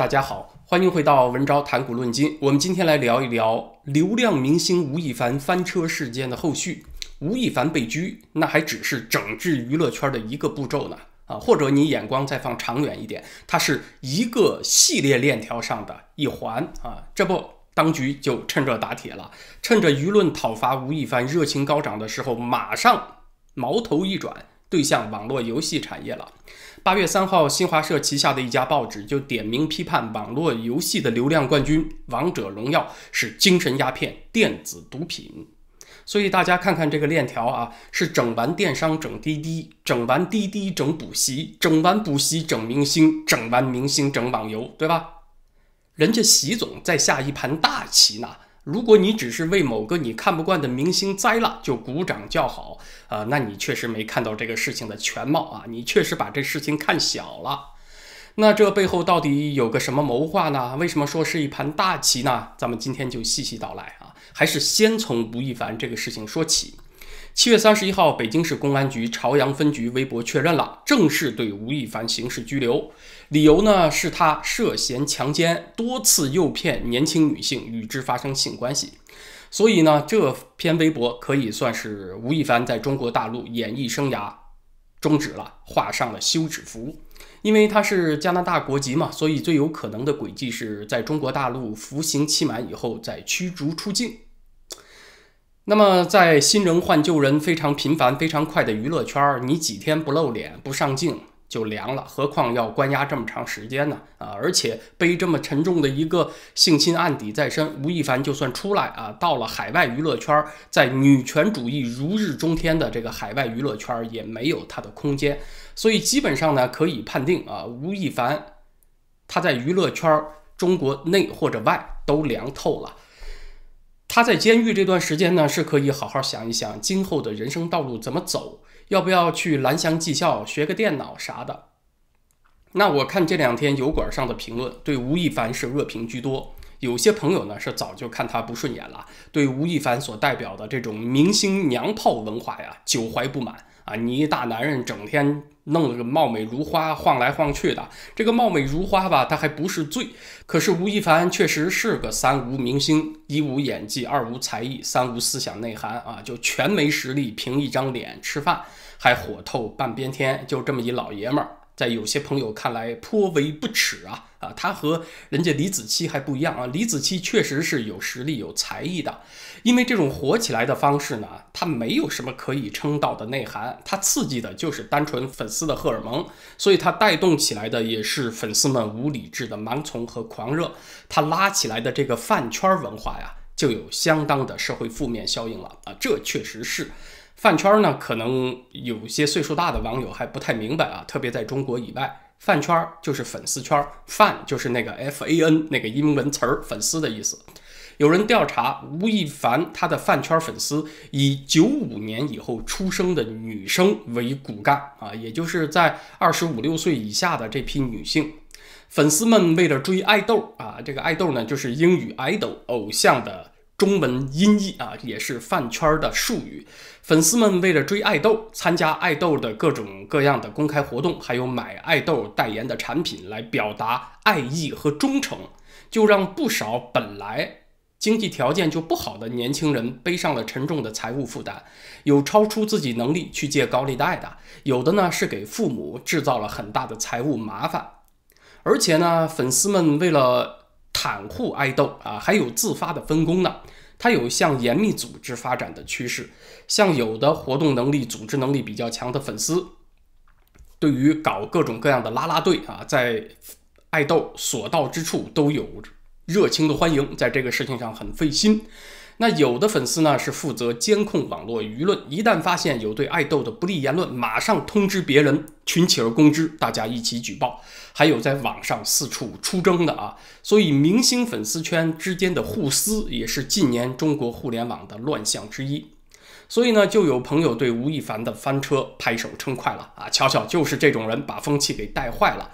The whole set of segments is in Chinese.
大家好，欢迎回到文昭谈古论今。我们今天来聊一聊流量明星吴亦凡翻车事件的后续。吴亦凡被拘，那还只是整治娱乐圈的一个步骤呢啊，或者你眼光再放长远一点，它是一个系列链条上的一环啊。这不，当局就趁热打铁了，趁着舆论讨伐吴亦凡热情高涨的时候，马上矛头一转，对向网络游戏产业了。八月三号，新华社旗下的一家报纸就点名批判网络游戏的流量冠军《王者荣耀》是精神鸦片、电子毒品。所以大家看看这个链条啊，是整完电商整滴滴，整完滴滴整补习，整完补习整明星，整完明星整网游，对吧？人家习总在下一盘大棋呢。如果你只是为某个你看不惯的明星栽了就鼓掌叫好，啊，那你确实没看到这个事情的全貌啊，你确实把这事情看小了。那这背后到底有个什么谋划呢？为什么说是一盘大棋呢？咱们今天就细细道来啊，还是先从吴亦凡这个事情说起。七月三十一号，北京市公安局朝阳分局微博确认了，正式对吴亦凡刑事拘留。理由呢是他涉嫌强奸，多次诱骗年轻女性与之发生性关系。所以呢，这篇微博可以算是吴亦凡在中国大陆演艺生涯终止了，画上了休止符。因为他是加拿大国籍嘛，所以最有可能的轨迹是在中国大陆服刑期满以后再驱逐出境。那么，在新人换旧人非常频繁、非常快的娱乐圈，你几天不露脸、不上镜就凉了，何况要关押这么长时间呢？啊，而且背这么沉重的一个性侵案底在身，吴亦凡就算出来啊，到了海外娱乐圈，在女权主义如日中天的这个海外娱乐圈，也没有他的空间。所以基本上呢，可以判定啊，吴亦凡他在娱乐圈中国内或者外都凉透了。他在监狱这段时间呢，是可以好好想一想今后的人生道路怎么走，要不要去蓝翔技校学个电脑啥的。那我看这两天油管上的评论，对吴亦凡是恶评居多，有些朋友呢是早就看他不顺眼了，对吴亦凡所代表的这种明星娘炮文化呀，久怀不满。啊，你一大男人整天弄了个貌美如花，晃来晃去的。这个貌美如花吧，他还不是罪。可是吴亦凡确实是个三无明星：一无演技，二无才艺，三无思想内涵啊，就全没实力，凭一张脸吃饭，还火透半边天，就这么一老爷们儿。在有些朋友看来颇为不耻啊啊！他和人家李子柒还不一样啊，李子柒确实是有实力有才艺的，因为这种火起来的方式呢，它没有什么可以称道的内涵，它刺激的就是单纯粉丝的荷尔蒙，所以它带动起来的也是粉丝们无理智的盲从和狂热，它拉起来的这个饭圈文化呀，就有相当的社会负面效应了啊，这确实是。饭圈呢，可能有些岁数大的网友还不太明白啊，特别在中国以外，饭圈就是粉丝圈，饭就是那个 F A N 那个英文词儿，粉丝的意思。有人调查吴亦凡他的饭圈粉丝以九五年以后出生的女生为骨干啊，也就是在二十五六岁以下的这批女性粉丝们，为了追爱豆啊，这个爱豆呢就是英语 idol 偶像的。中文音译啊，也是饭圈的术语。粉丝们为了追爱豆，参加爱豆的各种各样的公开活动，还有买爱豆代言的产品来表达爱意和忠诚，就让不少本来经济条件就不好的年轻人背上了沉重的财务负担。有超出自己能力去借高利贷的，有的呢是给父母制造了很大的财务麻烦。而且呢，粉丝们为了袒护爱豆啊，还有自发的分工呢。它有向严密组织发展的趋势。像有的活动能力、组织能力比较强的粉丝，对于搞各种各样的拉拉队啊，在爱豆所到之处都有热情的欢迎，在这个事情上很费心。那有的粉丝呢是负责监控网络舆论，一旦发现有对爱豆的不利言论，马上通知别人，群起而攻之，大家一起举报。还有在网上四处出征的啊，所以明星粉丝圈之间的互撕也是近年中国互联网的乱象之一。所以呢，就有朋友对吴亦凡的翻车拍手称快了啊，瞧瞧，就是这种人把风气给带坏了。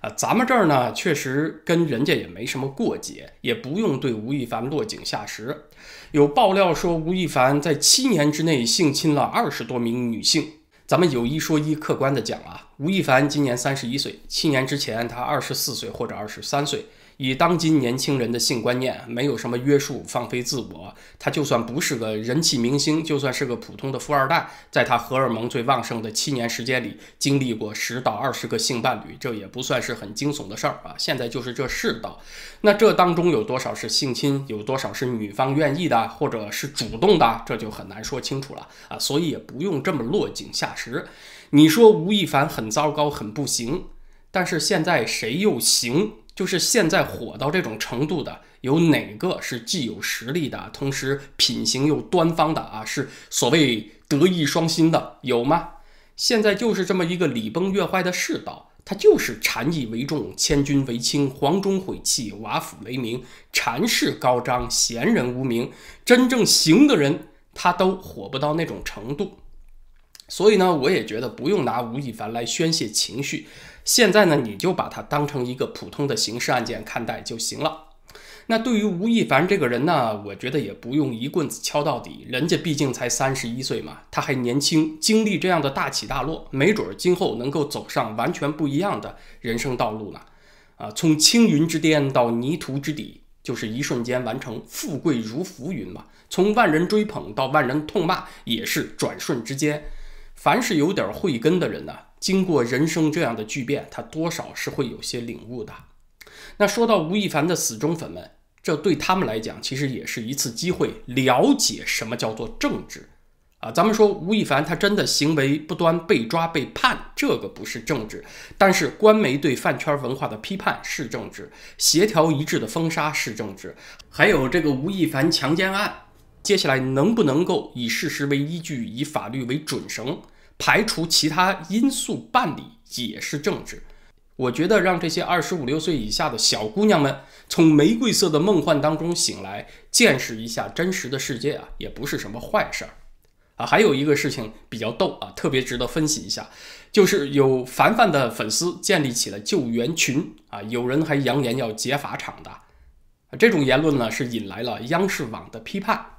啊，咱们这儿呢，确实跟人家也没什么过节，也不用对吴亦凡落井下石。有爆料说，吴亦凡在七年之内性侵了二十多名女性。咱们有一说一，客观的讲啊，吴亦凡今年三十一岁，七年之前他二十四岁或者二十三岁。以当今年轻人的性观念，没有什么约束，放飞自我。他就算不是个人气明星，就算是个普通的富二代，在他荷尔蒙最旺盛的七年时间里，经历过十到二十个性伴侣，这也不算是很惊悚的事儿啊。现在就是这世道，那这当中有多少是性侵，有多少是女方愿意的，或者是主动的，这就很难说清楚了啊。所以也不用这么落井下石。你说吴亦凡很糟糕，很不行，但是现在谁又行？就是现在火到这种程度的，有哪个是既有实力的，同时品行又端方的啊？是所谓德艺双馨的，有吗？现在就是这么一个礼崩乐坏的世道，他就是禅意为重，千军为轻，黄钟毁弃，瓦釜雷鸣，禅势高张，贤人无名，真正行的人他都火不到那种程度。所以呢，我也觉得不用拿吴亦凡来宣泄情绪。现在呢，你就把它当成一个普通的刑事案件看待就行了。那对于吴亦凡这个人呢，我觉得也不用一棍子敲到底，人家毕竟才三十一岁嘛，他还年轻，经历这样的大起大落，没准儿今后能够走上完全不一样的人生道路呢。啊，从青云之巅到泥土之底，就是一瞬间完成，富贵如浮云嘛。从万人追捧到万人痛骂，也是转瞬之间。凡是有点慧根的人呢。经过人生这样的巨变，他多少是会有些领悟的。那说到吴亦凡的死忠粉们，这对他们来讲，其实也是一次机会，了解什么叫做政治啊。咱们说吴亦凡他真的行为不端，被抓被判，这个不是政治；但是官媒对饭圈文化的批判是政治，协调一致的封杀是政治，还有这个吴亦凡强奸案，接下来能不能够以事实为依据，以法律为准绳？排除其他因素办理也是政治，我觉得让这些二十五六岁以下的小姑娘们从玫瑰色的梦幻当中醒来，见识一下真实的世界啊，也不是什么坏事儿啊。还有一个事情比较逗啊，特别值得分析一下，就是有凡凡的粉丝建立起了救援群啊，有人还扬言要劫法场的，这种言论呢是引来了央视网的批判。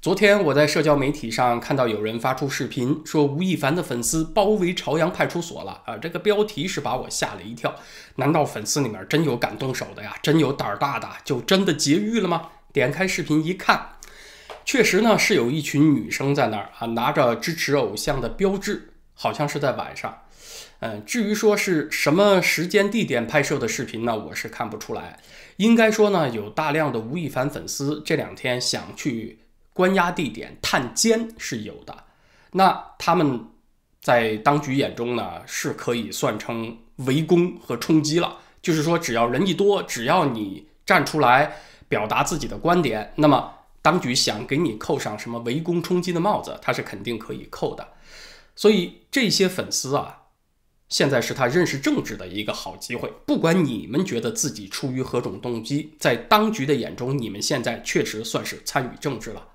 昨天我在社交媒体上看到有人发出视频，说吴亦凡的粉丝包围朝阳派出所了啊！这个标题是把我吓了一跳。难道粉丝里面真有敢动手的呀？真有胆儿大的就真的劫狱了吗？点开视频一看，确实呢是有一群女生在那儿啊，拿着支持偶像的标志，好像是在晚上。嗯，至于说是什么时间地点拍摄的视频呢？我是看不出来。应该说呢，有大量的吴亦凡粉丝这两天想去。关押地点探监是有的，那他们在当局眼中呢，是可以算成围攻和冲击了。就是说，只要人一多，只要你站出来表达自己的观点，那么当局想给你扣上什么围攻冲击的帽子，他是肯定可以扣的。所以这些粉丝啊，现在是他认识政治的一个好机会。不管你们觉得自己出于何种动机，在当局的眼中，你们现在确实算是参与政治了。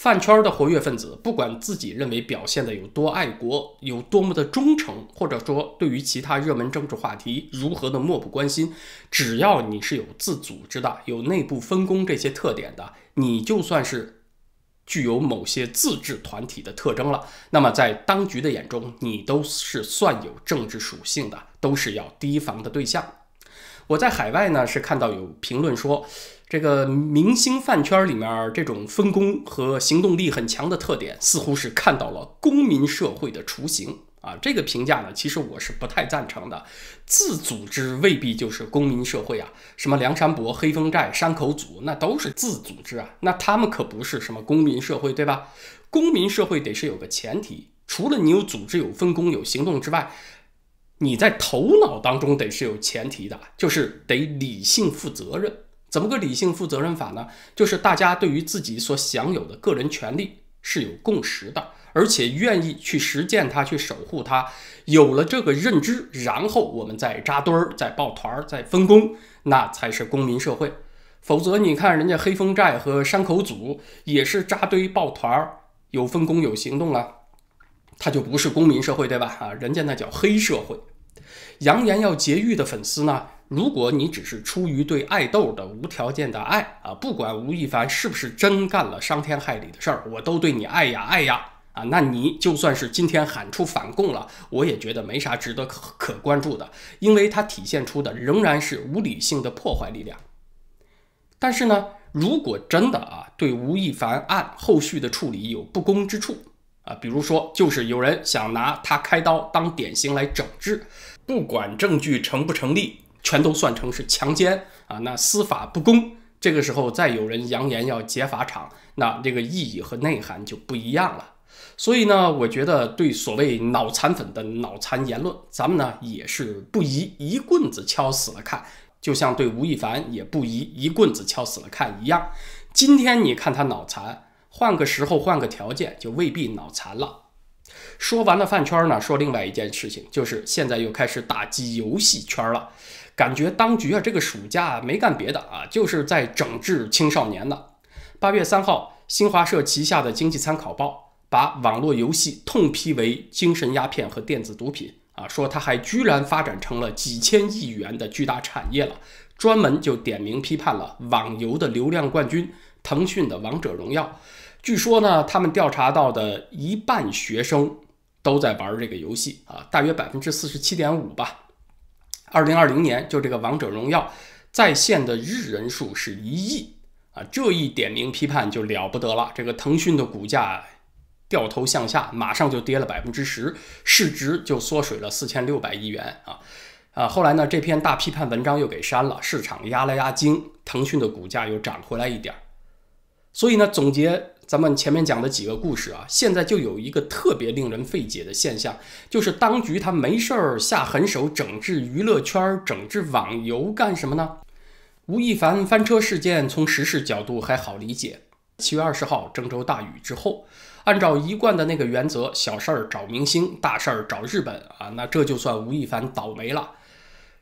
饭圈的活跃分子，不管自己认为表现的有多爱国，有多么的忠诚，或者说对于其他热门政治话题如何的漠不关心，只要你是有自组织的、有内部分工这些特点的，你就算是具有某些自治团体的特征了。那么在当局的眼中，你都是算有政治属性的，都是要提防的对象。我在海外呢，是看到有评论说。这个明星饭圈里面这种分工和行动力很强的特点，似乎是看到了公民社会的雏形啊！这个评价呢，其实我是不太赞成的。自组织未必就是公民社会啊，什么梁山伯、黑风寨、山口组，那都是自组织啊，那他们可不是什么公民社会，对吧？公民社会得是有个前提，除了你有组织、有分工、有行动之外，你在头脑当中得是有前提的，就是得理性、负责任。怎么个理性负责任法呢？就是大家对于自己所享有的个人权利是有共识的，而且愿意去实践它，去守护它。有了这个认知，然后我们再扎堆儿、再抱团儿、再分工，那才是公民社会。否则，你看人家黑风寨和山口组也是扎堆抱团儿，有分工、有行动了，他就不是公民社会，对吧？啊，人家那叫黑社会。扬言要劫狱的粉丝呢？如果你只是出于对爱豆的无条件的爱啊，不管吴亦凡是不是真干了伤天害理的事儿，我都对你爱呀爱呀啊，那你就算是今天喊出反共了，我也觉得没啥值得可可关注的，因为它体现出的仍然是无理性的破坏力量。但是呢，如果真的啊对吴亦凡案后续的处理有不公之处啊，比如说就是有人想拿他开刀当典型来整治，不管证据成不成立，全都算成是强奸啊，那司法不公，这个时候再有人扬言要劫法场，那这个意义和内涵就不一样了。所以呢，我觉得对所谓脑残粉的脑残言论，咱们呢也是不宜一棍子敲死了看，就像对吴亦凡也不宜一棍子敲死了看一样。今天你看他脑残，换个时候换个条件就未必脑残了。说完了饭圈呢，说另外一件事情，就是现在又开始打击游戏圈了。感觉当局啊这个暑假没干别的啊，就是在整治青少年呢。八月三号，新华社旗下的经济参考报。把网络游戏痛批为精神鸦片和电子毒品啊，说它还居然发展成了几千亿元的巨大产业了，专门就点名批判了网游的流量冠军腾讯的王者荣耀。据说呢，他们调查到的一半学生都在玩这个游戏啊，大约百分之四十七点五吧。二零二零年就这个王者荣耀在线的日人数是一亿啊，这一点名批判就了不得了，这个腾讯的股价。掉头向下，马上就跌了百分之十，市值就缩水了四千六百亿元啊啊！后来呢，这篇大批判文章又给删了，市场压了压惊，腾讯的股价又涨回来一点。所以呢，总结咱们前面讲的几个故事啊，现在就有一个特别令人费解的现象，就是当局他没事儿下狠手整治娱乐圈、整治网游干什么呢？吴亦凡翻车事件从时事角度还好理解，七月二十号郑州大雨之后。按照一贯的那个原则，小事儿找明星，大事儿找日本啊，那这就算吴亦凡倒霉了。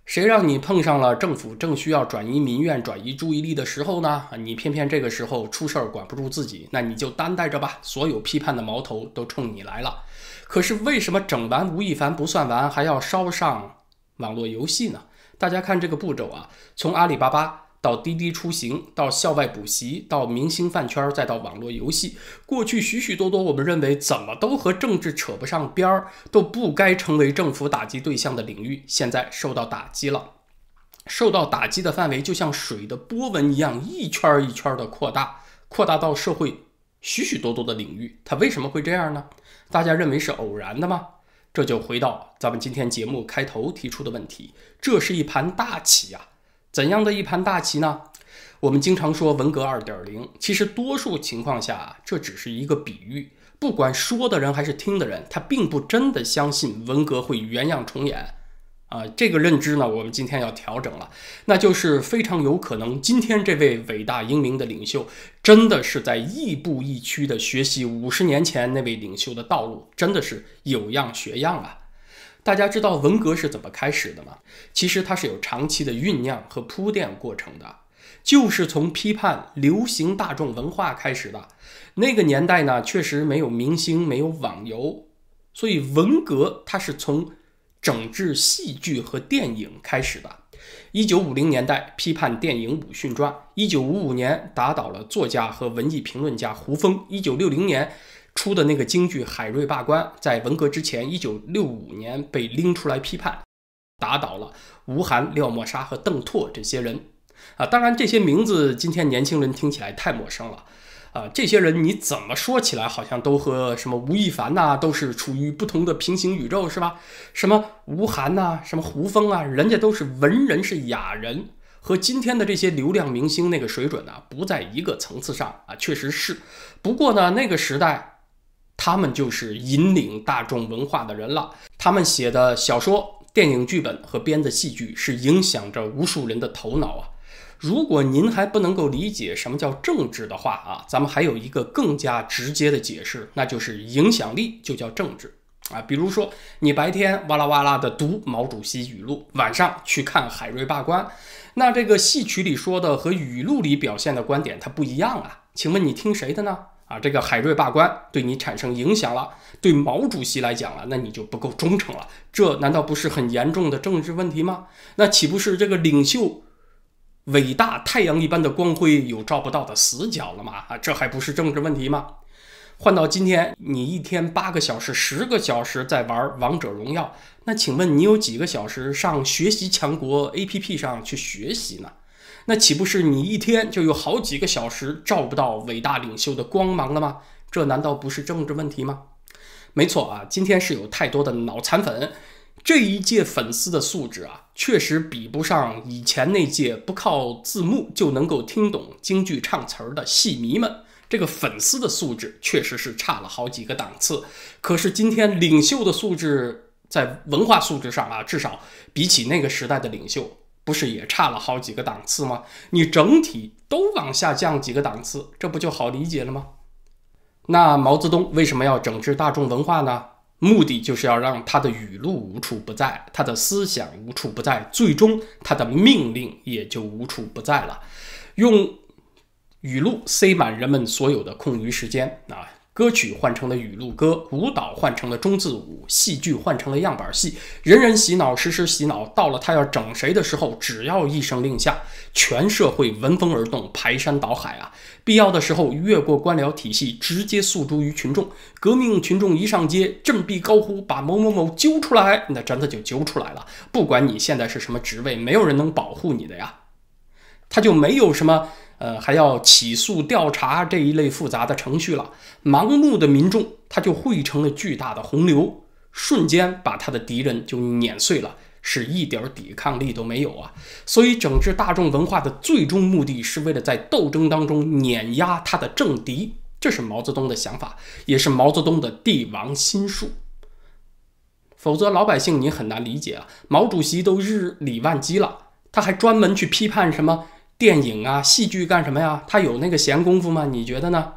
谁让你碰上了政府正需要转移民怨、转移注意力的时候呢？你偏偏这个时候出事儿管不住自己，那你就担待着吧。所有批判的矛头都冲你来了。可是为什么整完吴亦凡不算完，还要烧上网络游戏呢？大家看这个步骤啊，从阿里巴巴。到滴滴出行，到校外补习，到明星饭圈，再到网络游戏，过去许许多多我们认为怎么都和政治扯不上边儿，都不该成为政府打击对象的领域，现在受到打击了。受到打击的范围就像水的波纹一样，一圈一圈的扩大，扩大到社会许许多多的领域。它为什么会这样呢？大家认为是偶然的吗？这就回到咱们今天节目开头提出的问题，这是一盘大棋呀。怎样的一盘大棋呢？我们经常说文革二点零，其实多数情况下这只是一个比喻。不管说的人还是听的人，他并不真的相信文革会原样重演。啊，这个认知呢，我们今天要调整了，那就是非常有可能，今天这位伟大英明的领袖，真的是在亦步亦趋的学习五十年前那位领袖的道路，真的是有样学样啊。大家知道文革是怎么开始的吗？其实它是有长期的酝酿和铺垫过程的，就是从批判流行大众文化开始的。那个年代呢，确实没有明星，没有网游，所以文革它是从整治戏剧和电影开始的。一九五零年代批判电影《武训传》，一九五五年打倒了作家和文艺评论家胡风，一九六零年。出的那个京剧《海瑞罢官》，在文革之前，一九六五年被拎出来批判，打倒了吴晗、廖沫沙和邓拓这些人。啊，当然这些名字今天年轻人听起来太陌生了。啊，这些人你怎么说起来好像都和什么吴亦凡呐，都是处于不同的平行宇宙，是吧？什么吴晗呐，什么胡风啊，人家都是文人，是雅人，和今天的这些流量明星那个水准呢，不在一个层次上啊，确实是。不过呢，那个时代。他们就是引领大众文化的人了。他们写的小说、电影剧本和编的戏剧是影响着无数人的头脑啊！如果您还不能够理解什么叫政治的话啊，咱们还有一个更加直接的解释，那就是影响力就叫政治啊。比如说，你白天哇啦哇啦的读毛主席语录，晚上去看海瑞罢官，那这个戏曲里说的和语录里表现的观点它不一样啊。请问你听谁的呢？啊，这个海瑞罢官对你产生影响了，对毛主席来讲了，那你就不够忠诚了。这难道不是很严重的政治问题吗？那岂不是这个领袖伟大太阳一般的光辉有照不到的死角了吗？啊，这还不是政治问题吗？换到今天，你一天八个小时、十个小时在玩王者荣耀，那请问你有几个小时上学习强国 APP 上去学习呢？那岂不是你一天就有好几个小时照不到伟大领袖的光芒了吗？这难道不是政治问题吗？没错啊，今天是有太多的脑残粉，这一届粉丝的素质啊，确实比不上以前那届不靠字幕就能够听懂京剧唱词儿的戏迷们。这个粉丝的素质确实是差了好几个档次，可是今天领袖的素质在文化素质上啊，至少比起那个时代的领袖，不是也差了好几个档次吗？你整体都往下降几个档次，这不就好理解了吗？那毛泽东为什么要整治大众文化呢？目的就是要让他的语录无处不在，他的思想无处不在，最终他的命令也就无处不在了，用。语录塞满人们所有的空余时间啊！歌曲换成了语录歌，舞蹈换成了中字舞，戏剧换成了样板戏，人人洗脑，时时洗脑。到了他要整谁的时候，只要一声令下，全社会闻风而动，排山倒海啊！必要的时候，越过官僚体系，直接诉诸于群众。革命群众一上街，振臂高呼：“把某某某揪出来！”那真的就揪出来了。不管你现在是什么职位，没有人能保护你的呀。他就没有什么。呃，还要起诉调查这一类复杂的程序了。盲目的民众，他就汇成了巨大的洪流，瞬间把他的敌人就碾碎了，是一点抵抗力都没有啊！所以，整治大众文化的最终目的是为了在斗争当中碾压他的政敌，这是毛泽东的想法，也是毛泽东的帝王心术。否则，老百姓你很难理解啊！毛主席都日理万机了，他还专门去批判什么？电影啊，戏剧干什么呀？他有那个闲工夫吗？你觉得呢？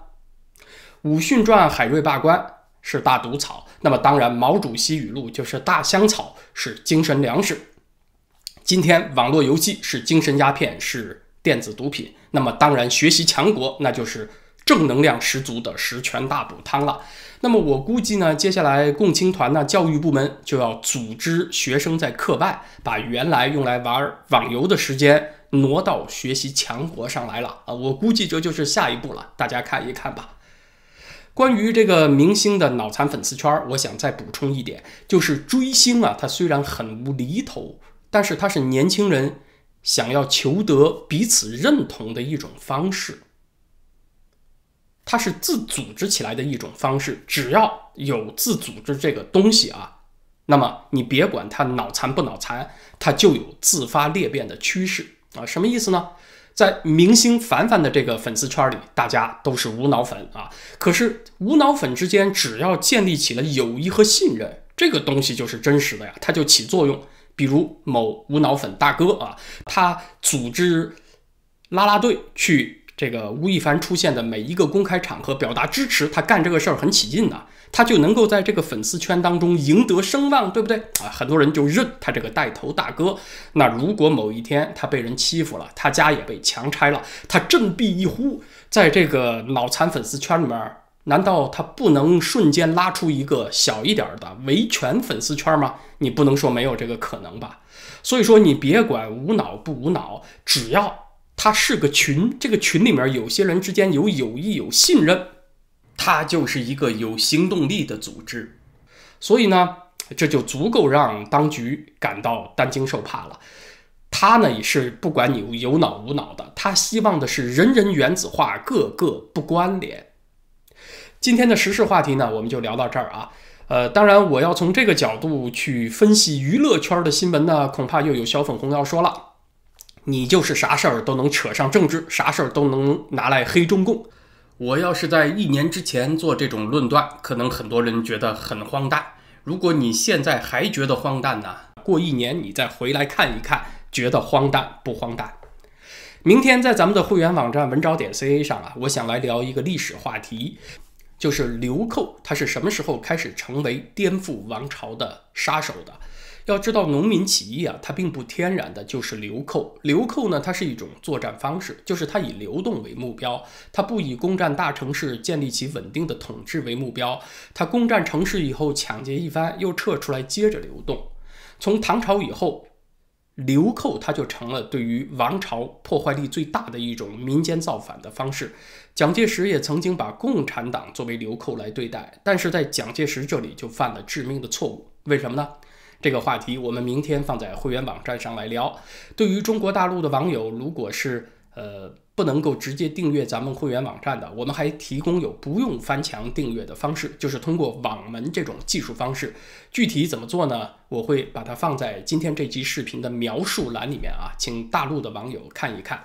武训传海瑞罢官是大毒草，那么当然毛主席语录就是大香草，是精神粮食。今天网络游戏是精神鸦片，是电子毒品，那么当然学习强国那就是正能量十足的十全大补汤了。那么我估计呢，接下来共青团呢，教育部门就要组织学生在课外把原来用来玩网游的时间。挪到学习强国上来了啊！我估计这就是下一步了，大家看一看吧。关于这个明星的脑残粉丝圈，我想再补充一点，就是追星啊，它虽然很无厘头，但是它是年轻人想要求得彼此认同的一种方式，它是自组织起来的一种方式。只要有自组织这个东西啊，那么你别管他脑残不脑残，他就有自发裂变的趋势。啊，什么意思呢？在明星凡凡的这个粉丝圈里，大家都是无脑粉啊。可是无脑粉之间，只要建立起了友谊和信任，这个东西就是真实的呀，它就起作用。比如某无脑粉大哥啊，他组织拉拉队去。这个吴亦凡出现的每一个公开场合表达支持，他干这个事儿很起劲的，他就能够在这个粉丝圈当中赢得声望，对不对啊？很多人就认他这个带头大哥。那如果某一天他被人欺负了，他家也被强拆了，他振臂一呼，在这个脑残粉丝圈里面，难道他不能瞬间拉出一个小一点的维权粉丝圈吗？你不能说没有这个可能吧？所以说，你别管无脑不无脑，只要。它是个群，这个群里面有些人之间有友谊、有信任，它就是一个有行动力的组织。所以呢，这就足够让当局感到担惊受怕了。他呢也是不管你有脑无脑的，他希望的是人人原子化，个个不关联。今天的时事话题呢，我们就聊到这儿啊。呃，当然我要从这个角度去分析娱乐圈的新闻呢，恐怕又有小粉红要说了。你就是啥事儿都能扯上政治，啥事儿都能拿来黑中共。我要是在一年之前做这种论断，可能很多人觉得很荒诞。如果你现在还觉得荒诞呢？过一年你再回来看一看，觉得荒诞不荒诞？明天在咱们的会员网站文招点 ca 上啊，我想来聊一个历史话题，就是流寇，他是什么时候开始成为颠覆王朝的杀手的？要知道，农民起义啊，它并不天然的就是流寇。流寇呢，它是一种作战方式，就是它以流动为目标，它不以攻占大城市、建立起稳定的统治为目标。它攻占城市以后，抢劫一番，又撤出来，接着流动。从唐朝以后，流寇它就成了对于王朝破坏力最大的一种民间造反的方式。蒋介石也曾经把共产党作为流寇来对待，但是在蒋介石这里就犯了致命的错误。为什么呢？这个话题我们明天放在会员网站上来聊。对于中国大陆的网友，如果是呃不能够直接订阅咱们会员网站的，我们还提供有不用翻墙订阅的方式，就是通过网门这种技术方式。具体怎么做呢？我会把它放在今天这期视频的描述栏里面啊，请大陆的网友看一看。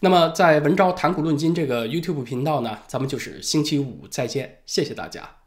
那么在文昭谈古论今这个 YouTube 频道呢，咱们就是星期五再见，谢谢大家。